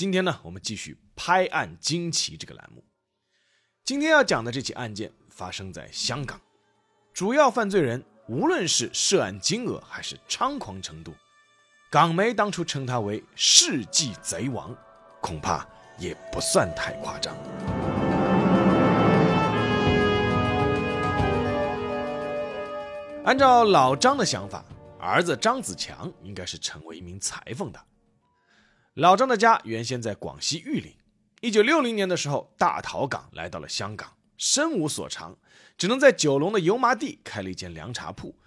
今天呢，我们继续拍案惊奇这个栏目。今天要讲的这起案件发生在香港，主要犯罪人无论是涉案金额还是猖狂程度，港媒当初称他为“世纪贼王”，恐怕也不算太夸张。按照老张的想法，儿子张子强应该是成为一名裁缝的。老张的家原先在广西玉林。一九六零年的时候，大逃港来到了香港，身无所长，只能在九龙的油麻地开了一间凉茶铺，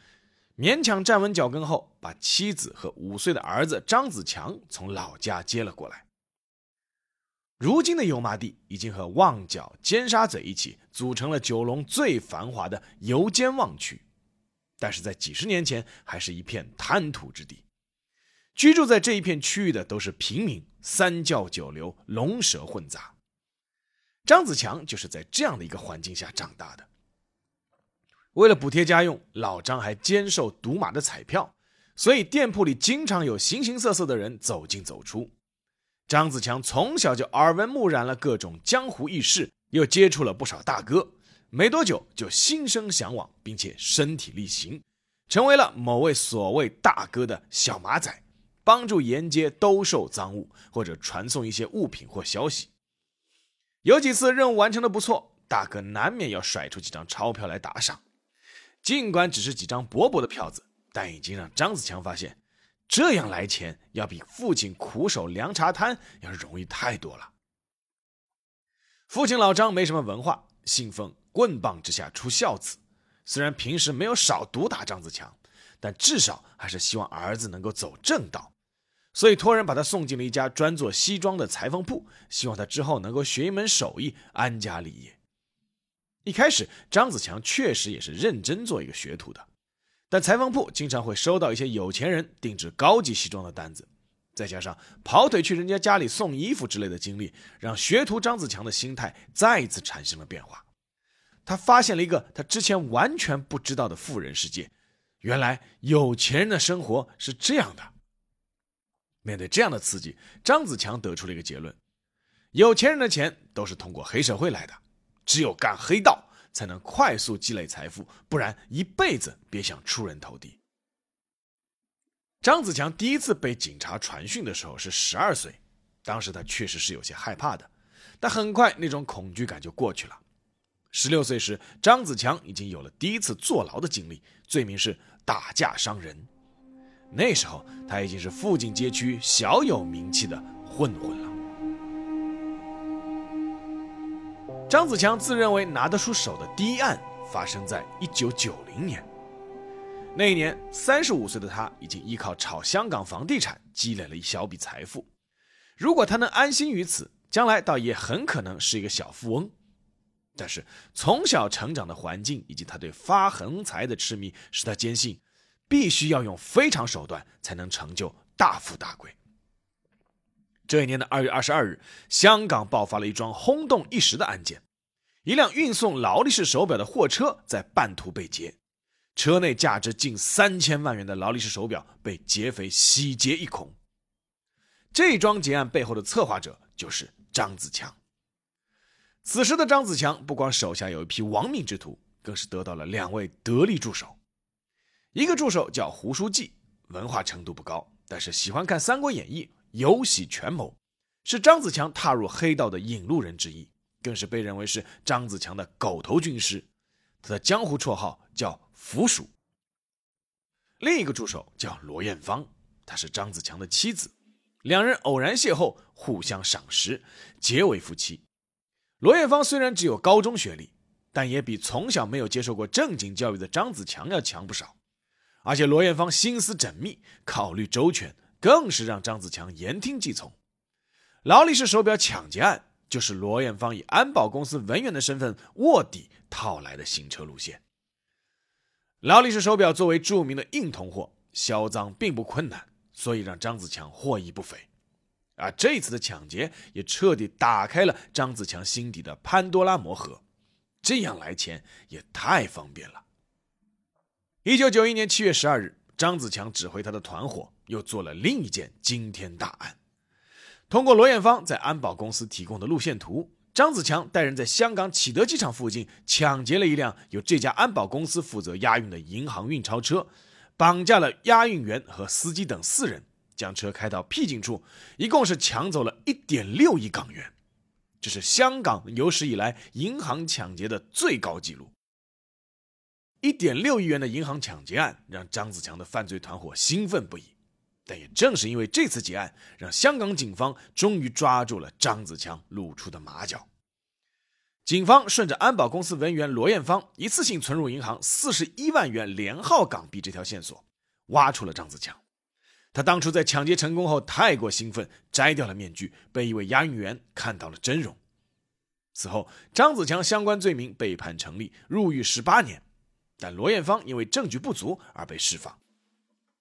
勉强站稳脚跟后，把妻子和五岁的儿子张子强从老家接了过来。如今的油麻地已经和旺角、尖沙咀一起组成了九龙最繁华的油尖旺区，但是在几十年前还是一片滩涂之地。居住在这一片区域的都是平民，三教九流，龙蛇混杂。张子强就是在这样的一个环境下长大的。为了补贴家用，老张还兼售赌马的彩票，所以店铺里经常有形形色色的人走进走出。张子强从小就耳闻目染了各种江湖轶事，又接触了不少大哥，没多久就心生向往，并且身体力行，成为了某位所谓大哥的小马仔。帮助沿街兜售赃物，或者传送一些物品或消息。有几次任务完成的不错，大哥难免要甩出几张钞票来打赏。尽管只是几张薄薄的票子，但已经让张子强发现，这样来钱要比父亲苦守凉茶摊要容易太多了。父亲老张没什么文化，信奉“棍棒之下出孝子”，虽然平时没有少毒打张子强，但至少还是希望儿子能够走正道。所以托人把他送进了一家专做西装的裁缝铺，希望他之后能够学一门手艺，安家立业。一开始，张子强确实也是认真做一个学徒的，但裁缝铺经常会收到一些有钱人定制高级西装的单子，再加上跑腿去人家家里送衣服之类的经历，让学徒张子强的心态再一次产生了变化。他发现了一个他之前完全不知道的富人世界，原来有钱人的生活是这样的。面对这样的刺激，张子强得出了一个结论：有钱人的钱都是通过黑社会来的，只有干黑道才能快速积累财富，不然一辈子别想出人头地。张子强第一次被警察传讯的时候是十二岁，当时他确实是有些害怕的，但很快那种恐惧感就过去了。十六岁时，张子强已经有了第一次坐牢的经历，罪名是打架伤人。那时候他已经是附近街区小有名气的混混了。张子强自认为拿得出手的第一案发生在一九九零年。那一年，三十五岁的他已经依靠炒香港房地产积累了一小笔财富。如果他能安心于此，将来倒也很可能是一个小富翁。但是从小成长的环境以及他对发横财的痴迷，使他坚信。必须要用非常手段才能成就大富大贵。这一年的二月二十二日，香港爆发了一桩轰动一时的案件：一辆运送劳力士手表的货车在半途被劫，车内价值近三千万元的劳力士手表被劫匪洗劫一空。这桩劫案背后的策划者就是张子强。此时的张子强不光手下有一批亡命之徒，更是得到了两位得力助手。一个助手叫胡书记，文化程度不高，但是喜欢看《三国演义》，有喜权谋，是张子强踏入黑道的引路人之一，更是被认为是张子强的狗头军师。他的江湖绰号叫“腐鼠”。另一个助手叫罗艳芳，她是张子强的妻子，两人偶然邂逅，互相赏识，结为夫妻。罗艳芳虽然只有高中学历，但也比从小没有接受过正经教育的张子强要强不少。而且罗艳芳心思缜密，考虑周全，更是让张子强言听计从。劳力士手表抢劫案就是罗艳芳以安保公司文员的身份卧底套来的行车路线。劳力士手表作为著名的硬通货，销赃并不困难，所以让张子强获益不菲。而这次的抢劫也彻底打开了张子强心底的潘多拉魔盒，这样来钱也太方便了。一九九一年七月十二日，张子强指挥他的团伙又做了另一件惊天大案。通过罗艳芳在安保公司提供的路线图，张子强带人在香港启德机场附近抢劫了一辆由这家安保公司负责押运的银行运钞车，绑架了押运员和司机等四人。将车开到僻静处，一共是抢走了一点六亿港元，这是香港有史以来银行抢劫的最高纪录。一点六亿元的银行抢劫案让张子强的犯罪团伙兴奋不已，但也正是因为这次劫案，让香港警方终于抓住了张子强露出的马脚。警方顺着安保公司文员罗艳芳一次性存入银行四十一万元连号港币这条线索，挖出了张子强。他当初在抢劫成功后太过兴奋，摘掉了面具，被一位押运员看到了真容。此后，张子强相关罪名被判成立，入狱十八年。但罗艳芳因为证据不足而被释放。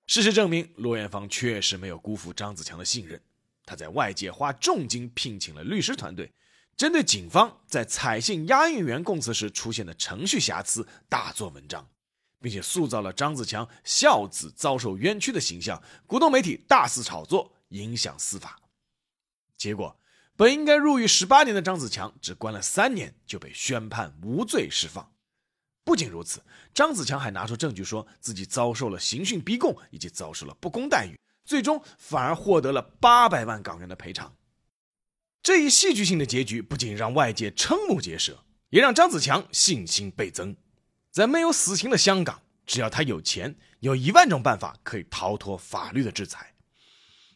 事实证明，罗艳芳确实没有辜负张子强的信任。他在外界花重金聘请了律师团队，针对警方在采信押运员供词时出现的程序瑕疵大做文章。并且塑造了张子强孝子遭受冤屈的形象，鼓动媒体大肆炒作，影响司法。结果，本应该入狱十八年的张子强，只关了三年就被宣判无罪释放。不仅如此，张子强还拿出证据说自己遭受了刑讯逼供，以及遭受了不公待遇，最终反而获得了八百万港元的赔偿。这一戏剧性的结局不仅让外界瞠目结舌，也让张子强信心倍增。在没有死刑的香港，只要他有钱，有一万种办法可以逃脱法律的制裁。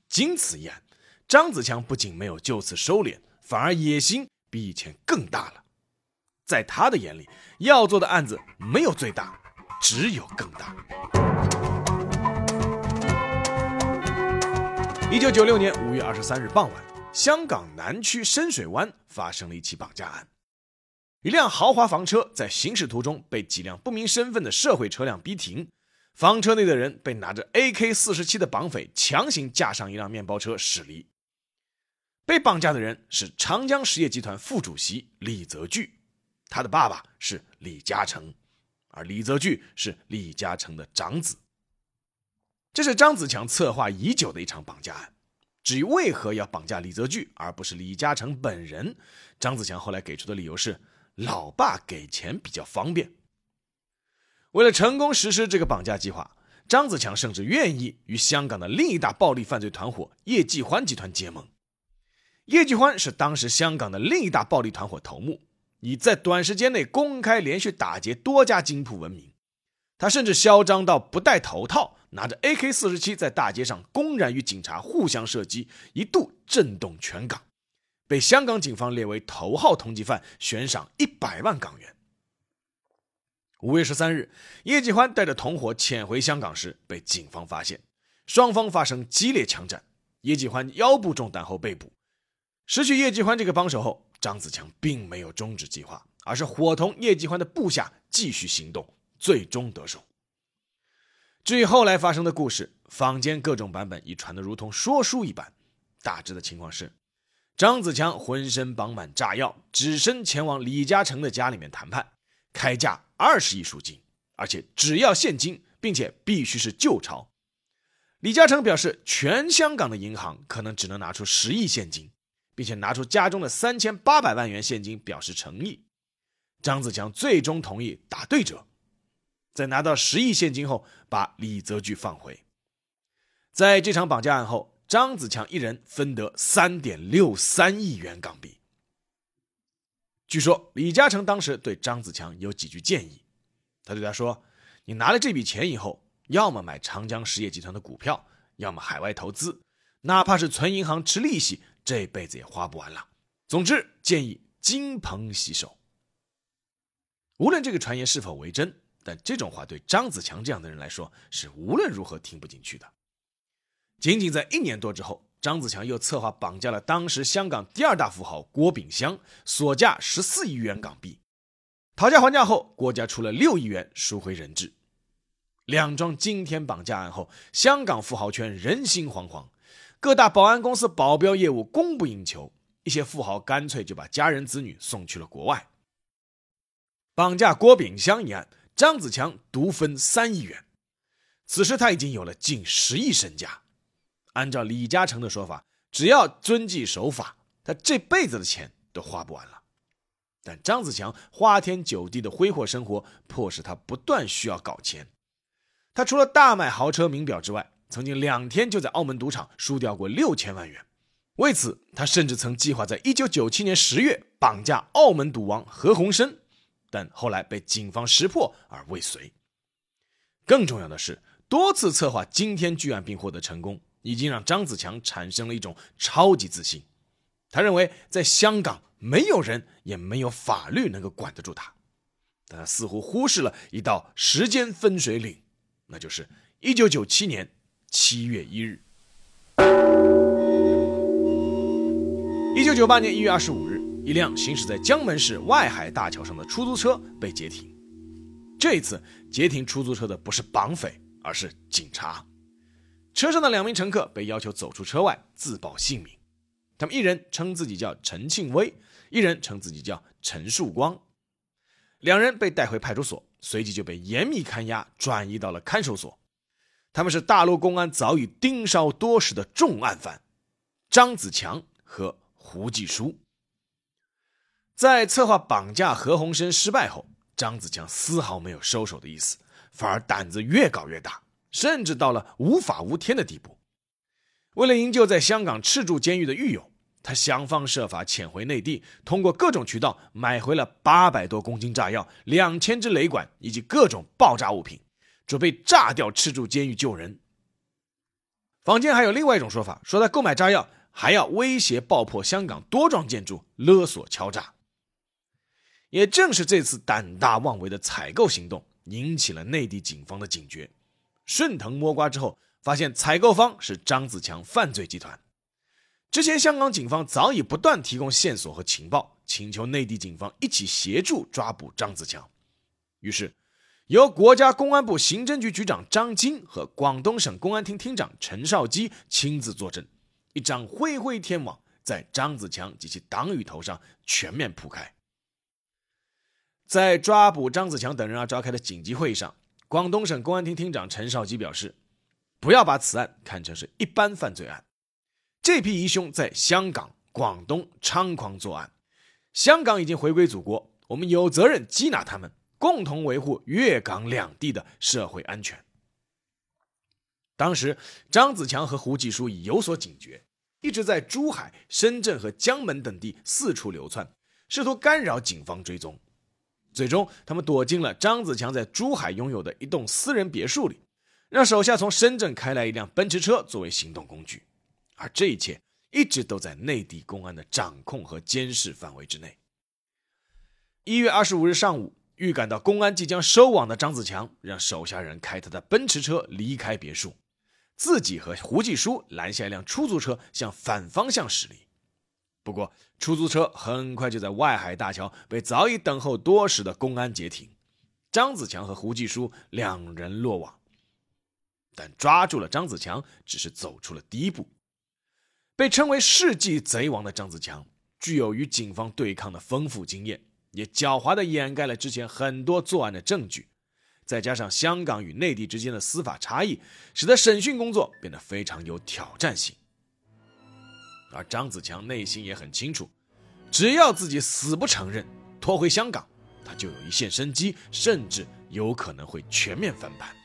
经此一案，张子强不仅没有就此收敛，反而野心比以前更大了。在他的眼里，要做的案子没有最大，只有更大。一九九六年五月二十三日傍晚，香港南区深水湾发生了一起绑架案。一辆豪华房车在行驶途中被几辆不明身份的社会车辆逼停，房车内的人被拿着 AK-47 的绑匪强行架上一辆面包车驶离。被绑架的人是长江实业集团副主席李泽钜，他的爸爸是李嘉诚，而李泽钜是李嘉诚的长子。这是张子强策划已久的一场绑架案。至于为何要绑架李泽钜而不是李嘉诚本人，张子强后来给出的理由是。老爸给钱比较方便。为了成功实施这个绑架计划，张子强甚至愿意与香港的另一大暴力犯罪团伙叶继欢集团结盟。叶继欢是当时香港的另一大暴力团伙头目，以在短时间内公开连续打劫多家金铺闻名。他甚至嚣张到不戴头套，拿着 AK-47 在大街上公然与警察互相射击，一度震动全港。被香港警方列为头号通缉犯，悬赏一百万港元。五月十三日，叶继欢带着同伙潜回香港时被警方发现，双方发生激烈枪战，叶继欢腰部中弹后被捕。失去叶继欢这个帮手后，张子强并没有终止计划，而是伙同叶继欢的部下继续行动，最终得手。至于后来发生的故事，坊间各种版本已传得如同说书一般，大致的情况是。张子强浑身绑满炸药，只身前往李嘉诚的家里面谈判，开价二十亿赎金，而且只要现金，并且必须是旧钞。李嘉诚表示，全香港的银行可能只能拿出十亿现金，并且拿出家中的三千八百万元现金表示诚意。张子强最终同意打对折，在拿到十亿现金后，把李泽钜放回。在这场绑架案后。张子强一人分得三点六三亿元港币。据说李嘉诚当时对张子强有几句建议，他对他说：“你拿了这笔钱以后，要么买长江实业集团的股票，要么海外投资，哪怕是存银行吃利息，这辈子也花不完了。总之，建议金盆洗手。”无论这个传言是否为真，但这种话对张子强这样的人来说是无论如何听不进去的。仅仅在一年多之后，张子强又策划绑架了当时香港第二大富豪郭炳湘，索价十四亿元港币。讨价还价后，郭家出了六亿元赎回人质。两桩惊天绑架案后，香港富豪圈人心惶惶，各大保安公司保镖业务供不应求，一些富豪干脆就把家人子女送去了国外。绑架郭炳湘一案，张子强独分三亿元，此时他已经有了近十亿身家。按照李嘉诚的说法，只要遵纪守法，他这辈子的钱都花不完了。但张子强花天酒地的挥霍生活，迫使他不断需要搞钱。他除了大买豪车名表之外，曾经两天就在澳门赌场输掉过六千万元。为此，他甚至曾计划在一九九七年十月绑架澳门赌王何鸿燊，但后来被警方识破而未遂。更重要的是，多次策划惊天巨案并获得成功，已经让张子强产生了一种超级自信。他认为，在香港没有人也没有法律能够管得住他，但他似乎忽视了一道时间分水岭。那就是一九九七年七月一日。一九九八年一月二十五日，一辆行驶在江门市外海大桥上的出租车被截停。这一次截停出租车的不是绑匪，而是警察。车上的两名乘客被要求走出车外自报姓名，他们一人称自己叫陈庆威，一人称自己叫陈树光。两人被带回派出所。随即就被严密看押，转移到了看守所。他们是大陆公安早已盯梢多时的重案犯张子强和胡继书。在策划绑架何鸿燊失败后，张子强丝毫没有收手的意思，反而胆子越搞越大，甚至到了无法无天的地步。为了营救在香港赤柱监狱的狱友。他想方设法潜回内地，通过各种渠道买回了八百多公斤炸药、两千支雷管以及各种爆炸物品，准备炸掉赤柱监狱救人。坊间还有另外一种说法，说他购买炸药还要威胁爆破香港多幢建筑，勒索敲诈。也正是这次胆大妄为的采购行动，引起了内地警方的警觉。顺藤摸瓜之后，发现采购方是张子强犯罪集团。之前，香港警方早已不断提供线索和情报，请求内地警方一起协助抓捕张子强。于是，由国家公安部刑侦局局长张晶和广东省公安厅厅长陈少基亲自坐镇，一张恢恢天网在张子强及其党羽头上全面铺开。在抓捕张子强等人而召开的紧急会议上，广东省公安厅厅长陈少基表示：“不要把此案看成是一般犯罪案。”这批疑凶在香港、广东猖狂作案，香港已经回归祖国，我们有责任缉拿他们，共同维护粤港两地的社会安全。当时，张子强和胡继书已有所警觉，一直在珠海、深圳和江门等地四处流窜，试图干扰警方追踪。最终，他们躲进了张子强在珠海拥有的一栋私人别墅里，让手下从深圳开来一辆奔驰车作为行动工具。而这一切一直都在内地公安的掌控和监视范围之内。一月二十五日上午，预感到公安即将收网的张子强，让手下人开他的奔驰车离开别墅，自己和胡继书拦下一辆出租车，向反方向驶离。不过，出租车很快就在外海大桥被早已等候多时的公安截停，张子强和胡继书两人落网。但抓住了张子强，只是走出了第一步。被称为世纪贼王的张子强，具有与警方对抗的丰富经验，也狡猾地掩盖了之前很多作案的证据。再加上香港与内地之间的司法差异，使得审讯工作变得非常有挑战性。而张子强内心也很清楚，只要自己死不承认，拖回香港，他就有一线生机，甚至有可能会全面翻盘。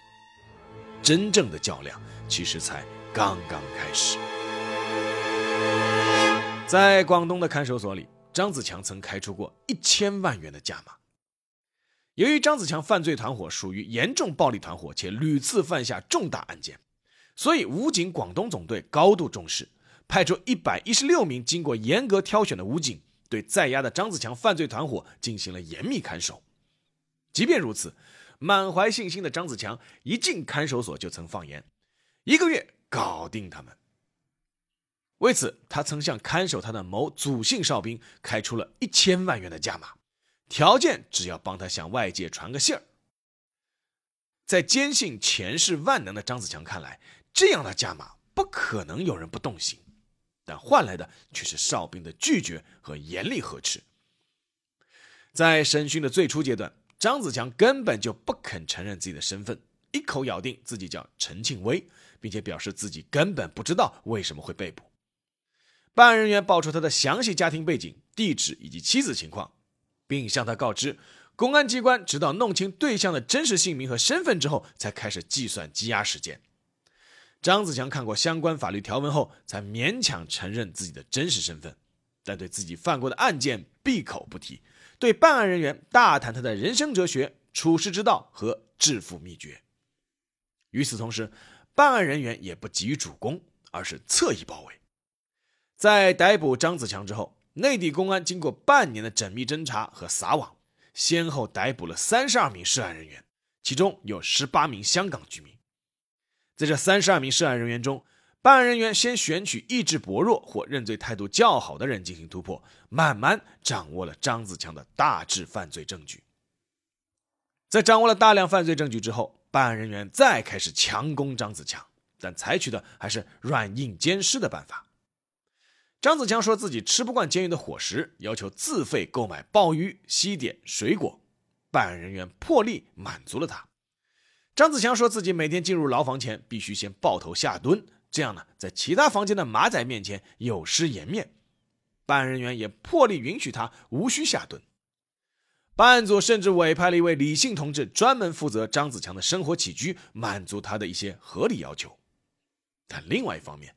真正的较量其实才刚刚开始。在广东的看守所里，张子强曾开出过一千万元的价码。由于张子强犯罪团伙属于严重暴力团伙，且屡次犯下重大案件，所以武警广东总队高度重视，派出一百一十六名经过严格挑选的武警，对在押的张子强犯罪团伙进行了严密看守。即便如此，满怀信心的张子强一进看守所就曾放言：“一个月搞定他们。”为此，他曾向看守他的某祖姓哨兵开出了一千万元的价码，条件只要帮他向外界传个信儿。在坚信前世万能的张子强看来，这样的价码不可能有人不动心，但换来的却是哨兵的拒绝和严厉呵斥。在审讯的最初阶段，张子强根本就不肯承认自己的身份，一口咬定自己叫陈庆威，并且表示自己根本不知道为什么会被捕。办案人员报出他的详细家庭背景、地址以及妻子情况，并向他告知。公安机关直到弄清对象的真实姓名和身份之后，才开始计算羁押时间。张子强看过相关法律条文后，才勉强承认自己的真实身份，但对自己犯过的案件闭口不提，对办案人员大谈他的人生哲学、处世之道和致富秘诀。与此同时，办案人员也不急于主攻，而是侧翼包围。在逮捕张子强之后，内地公安经过半年的缜密侦查和撒网。先后逮捕了三十二名涉案人员，其中有十八名香港居民。在这三十二名涉案人员中，办案人员先选取意志薄弱或认罪态度较好的人进行突破，慢慢掌握了张子强的大致犯罪证据。在掌握了大量犯罪证据之后，办案人员再开始强攻张子强，但采取的还是软硬兼施的办法。张子强说自己吃不惯监狱的伙食，要求自费购买鲍鱼、西点、水果。办案人员破例满足了他。张子强说自己每天进入牢房前必须先抱头下蹲，这样呢，在其他房间的马仔面前有失颜面。办案人员也破例允许他无需下蹲。办案组甚至委派了一位李姓同志专门负责张子强的生活起居，满足他的一些合理要求。但另外一方面，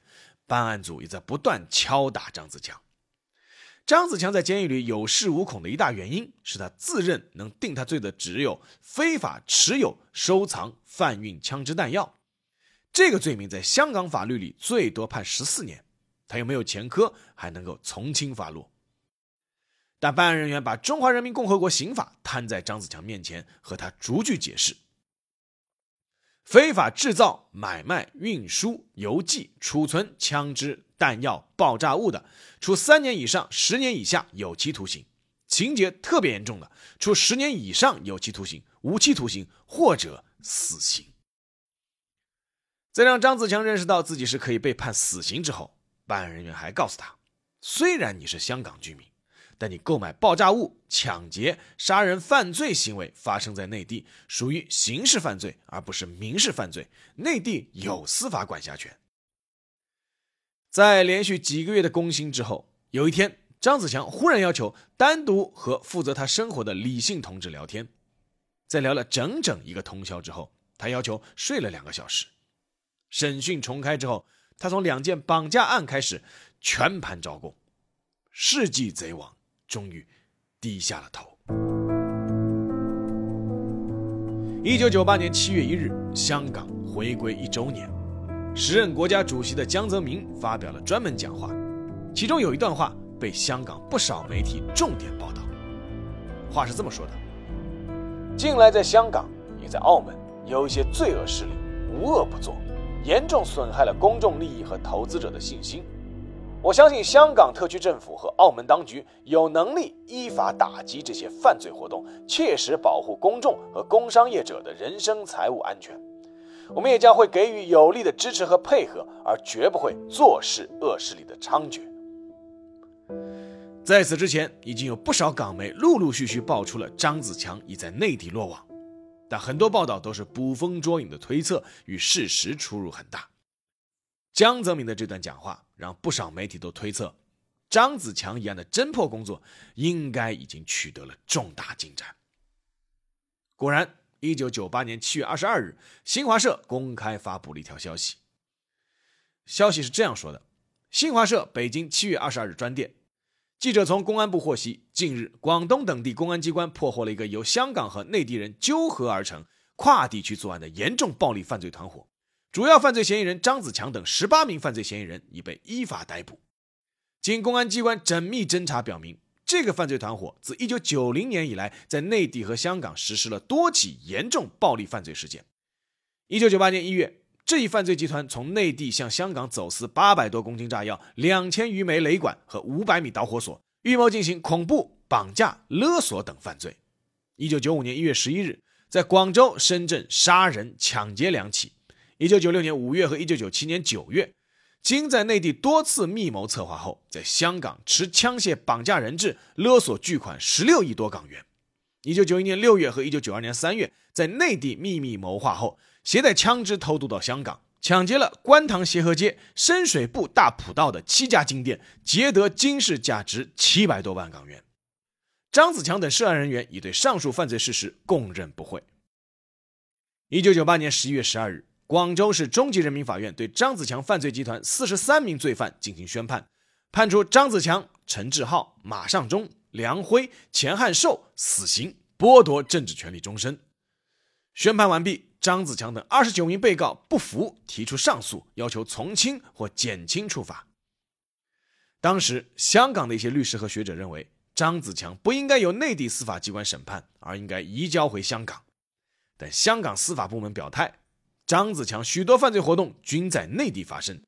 办案组也在不断敲打张子强。张子强在监狱里有恃无恐的一大原因是他自认能定他罪的只有非法持有、收藏、贩运枪支弹药。这个罪名在香港法律里最多判十四年，他又没有前科，还能够从轻发落。但办案人员把《中华人民共和国刑法》摊在张子强面前，和他逐句解释。非法制造、买卖、运输、邮寄、储存枪支、弹药、爆炸物的，处三年以上十年以下有期徒刑；情节特别严重的，处十年以上有期徒刑、无期徒刑或者死刑。在让张子强认识到自己是可以被判死刑之后，办案人员还告诉他：虽然你是香港居民。但你购买爆炸物、抢劫、杀人犯罪行为发生在内地，属于刑事犯罪，而不是民事犯罪。内地有司法管辖权。在连续几个月的攻心之后，有一天，张子强忽然要求单独和负责他生活的李姓同志聊天。在聊了整整一个通宵之后，他要求睡了两个小时。审讯重开之后，他从两件绑架案开始，全盘招供，世纪贼王。终于低下了头。一九九八年七月一日，香港回归一周年，时任国家主席的江泽民发表了专门讲话，其中有一段话被香港不少媒体重点报道。话是这么说的：近来在香港，也在澳门，有一些罪恶势力无恶不作，严重损害了公众利益和投资者的信心。我相信香港特区政府和澳门当局有能力依法打击这些犯罪活动，切实保护公众和工商业者的人身财物安全。我们也将会给予有力的支持和配合，而绝不会坐视恶势力的猖獗。在此之前，已经有不少港媒陆陆续续爆出了张子强已在内地落网，但很多报道都是捕风捉影的推测，与事实出入很大。江泽民的这段讲话让不少媒体都推测，张子强一案的侦破工作应该已经取得了重大进展。果然，一九九八年七月二十二日，新华社公开发布了一条消息。消息是这样说的：新华社北京七月二十二日专电，记者从公安部获悉，近日广东等地公安机关破获了一个由香港和内地人纠合而成、跨地区作案的严重暴力犯罪团伙。主要犯罪嫌疑人张子强等十八名犯罪嫌疑人已被依法逮捕。经公安机关缜密侦查表明，这个犯罪团伙自一九九零年以来，在内地和香港实施了多起严重暴力犯罪事件。一九九八年一月，这一犯罪集团从内地向香港走私八百多公斤炸药、两千余枚雷管和五百米导火索，预谋进行恐怖、绑架、勒索等犯罪。一九九五年一月十一日，在广州、深圳杀人、抢劫两起。一九九六年五月和一九九七年九月，经在内地多次密谋策划后，在香港持枪械绑架人质、勒索巨款十六亿多港元。一九九一年六月和一九九二年三月，在内地秘密谋划后。携带枪支偷渡到香港，抢劫了观塘协和街、深水埗大埔道的七家金店，劫得金饰价值七百多万港元。张子强等涉案人员已对上述犯罪事实供认不讳。一九九八年十一月十二日，广州市中级人民法院对张子强犯罪集团四十三名罪犯进行宣判，判处张子强、陈志浩、马尚忠、梁辉、钱汉寿死刑，剥夺政治权利终身。宣判完毕。张子强等二十九名被告不服，提出上诉，要求从轻或减轻处罚。当时，香港的一些律师和学者认为，张子强不应该由内地司法机关审判，而应该移交回香港。但香港司法部门表态，张子强许多犯罪活动均在内地发生，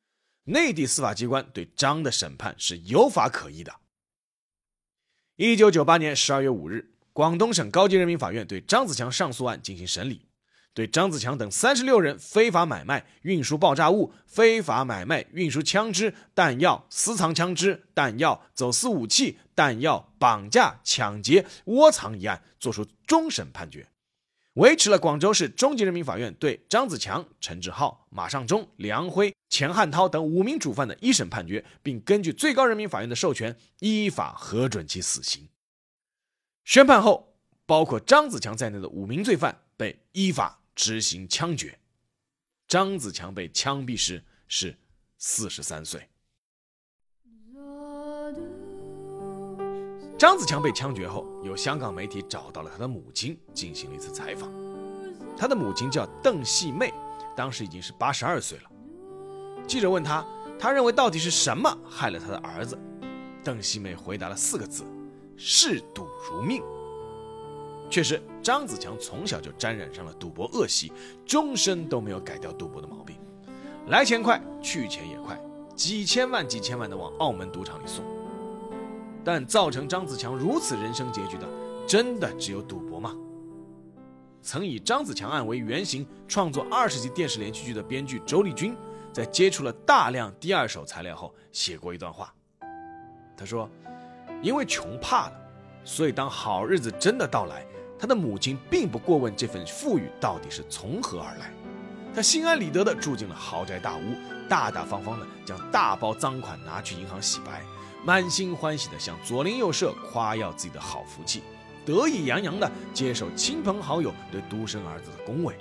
内地司法机关对张的审判是有法可依的。一九九八年十二月五日，广东省高级人民法院对张子强上诉案进行审理。对张子强等三十六人非法买卖、运输爆炸物、非法买卖、运输枪支、弹药、私藏枪支、弹药、走私武器、弹药、绑架、抢劫、窝藏一案作出终审判决，维持了广州市中级人民法院对张子强、陈志浩、马尚忠、梁辉、钱汉涛等五名主犯的一审判决，并根据最高人民法院的授权，依法核准其死刑。宣判后，包括张子强在内的五名罪犯被依法。执行枪决，张子强被枪毙时是四十三岁。张子强被枪决后，有香港媒体找到了他的母亲，进行了一次采访。他的母亲叫邓细妹，当时已经是八十二岁了。记者问他，他认为到底是什么害了他的儿子？邓细妹回答了四个字：嗜赌如命。确实，张子强从小就沾染上了赌博恶习，终身都没有改掉赌博的毛病。来钱快，去钱也快，几千万、几千万的往澳门赌场里送。但造成张子强如此人生结局的，真的只有赌博吗？曾以张子强案为原型创作二十集电视连续剧的编剧周丽君，在接触了大量第二手材料后，写过一段话。他说：“因为穷怕了，所以当好日子真的到来。”他的母亲并不过问这份富裕到底是从何而来，他心安理得地住进了豪宅大屋，大大方方地将大包赃款拿去银行洗白，满心欢喜地向左邻右舍夸耀自己的好福气，得意洋洋地接受亲朋好友对独生儿子的恭维。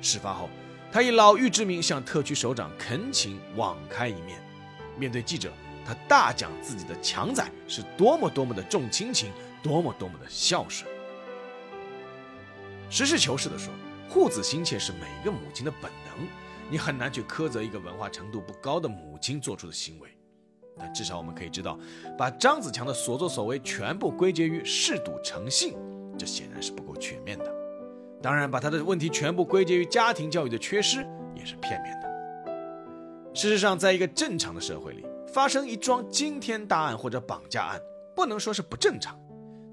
事发后，他以老妪之名向特区首长恳请网开一面。面对记者，他大讲自己的强仔是多么多么的重亲情，多么多么的孝顺。实事求是地说，护子心切是每个母亲的本能，你很难去苛责一个文化程度不高的母亲做出的行为。但至少我们可以知道，把张子强的所作所为全部归结于嗜赌成性，这显然是不够全面的。当然，把他的问题全部归结于家庭教育的缺失，也是片面的。事实上，在一个正常的社会里，发生一桩惊天大案或者绑架案，不能说是不正常，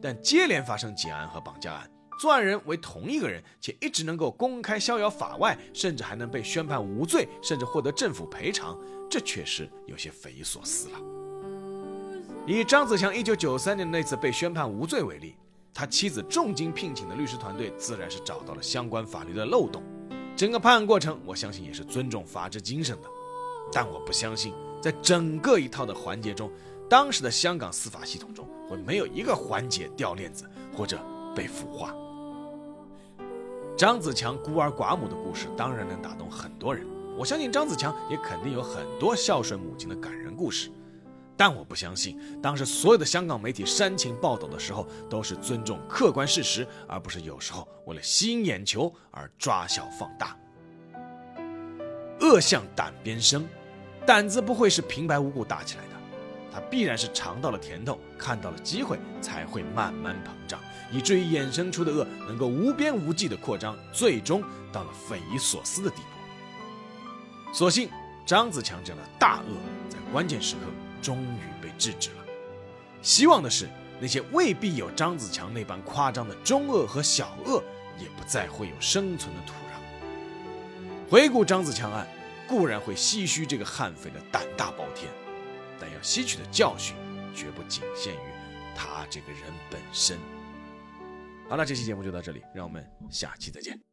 但接连发生劫案和绑架案。作案人为同一个人，且一直能够公开逍遥法外，甚至还能被宣判无罪，甚至获得政府赔偿，这确实有些匪夷所思了。以张子强1993年那次被宣判无罪为例，他妻子重金聘请的律师团队自然是找到了相关法律的漏洞。整个判案过程，我相信也是尊重法治精神的。但我不相信，在整个一套的环节中，当时的香港司法系统中会没有一个环节掉链子或者被腐化。张子强孤儿寡母的故事当然能打动很多人，我相信张子强也肯定有很多孝顺母亲的感人故事，但我不相信当时所有的香港媒体煽情报道的时候都是尊重客观事实，而不是有时候为了吸引眼球而抓小放大。恶向胆边生，胆子不会是平白无故大起来的，他必然是尝到了甜头，看到了机会，才会慢慢膨胀。以至于衍生出的恶能够无边无际的扩张，最终到了匪夷所思的地步。所幸张子强这样的大恶在关键时刻终于被制止了。希望的是，那些未必有张子强那般夸张的中恶和小恶，也不再会有生存的土壤。回顾张子强案，固然会唏嘘这个悍匪的胆大包天，但要吸取的教训，绝不仅限于他这个人本身。好了，这期节目就到这里，让我们下期再见。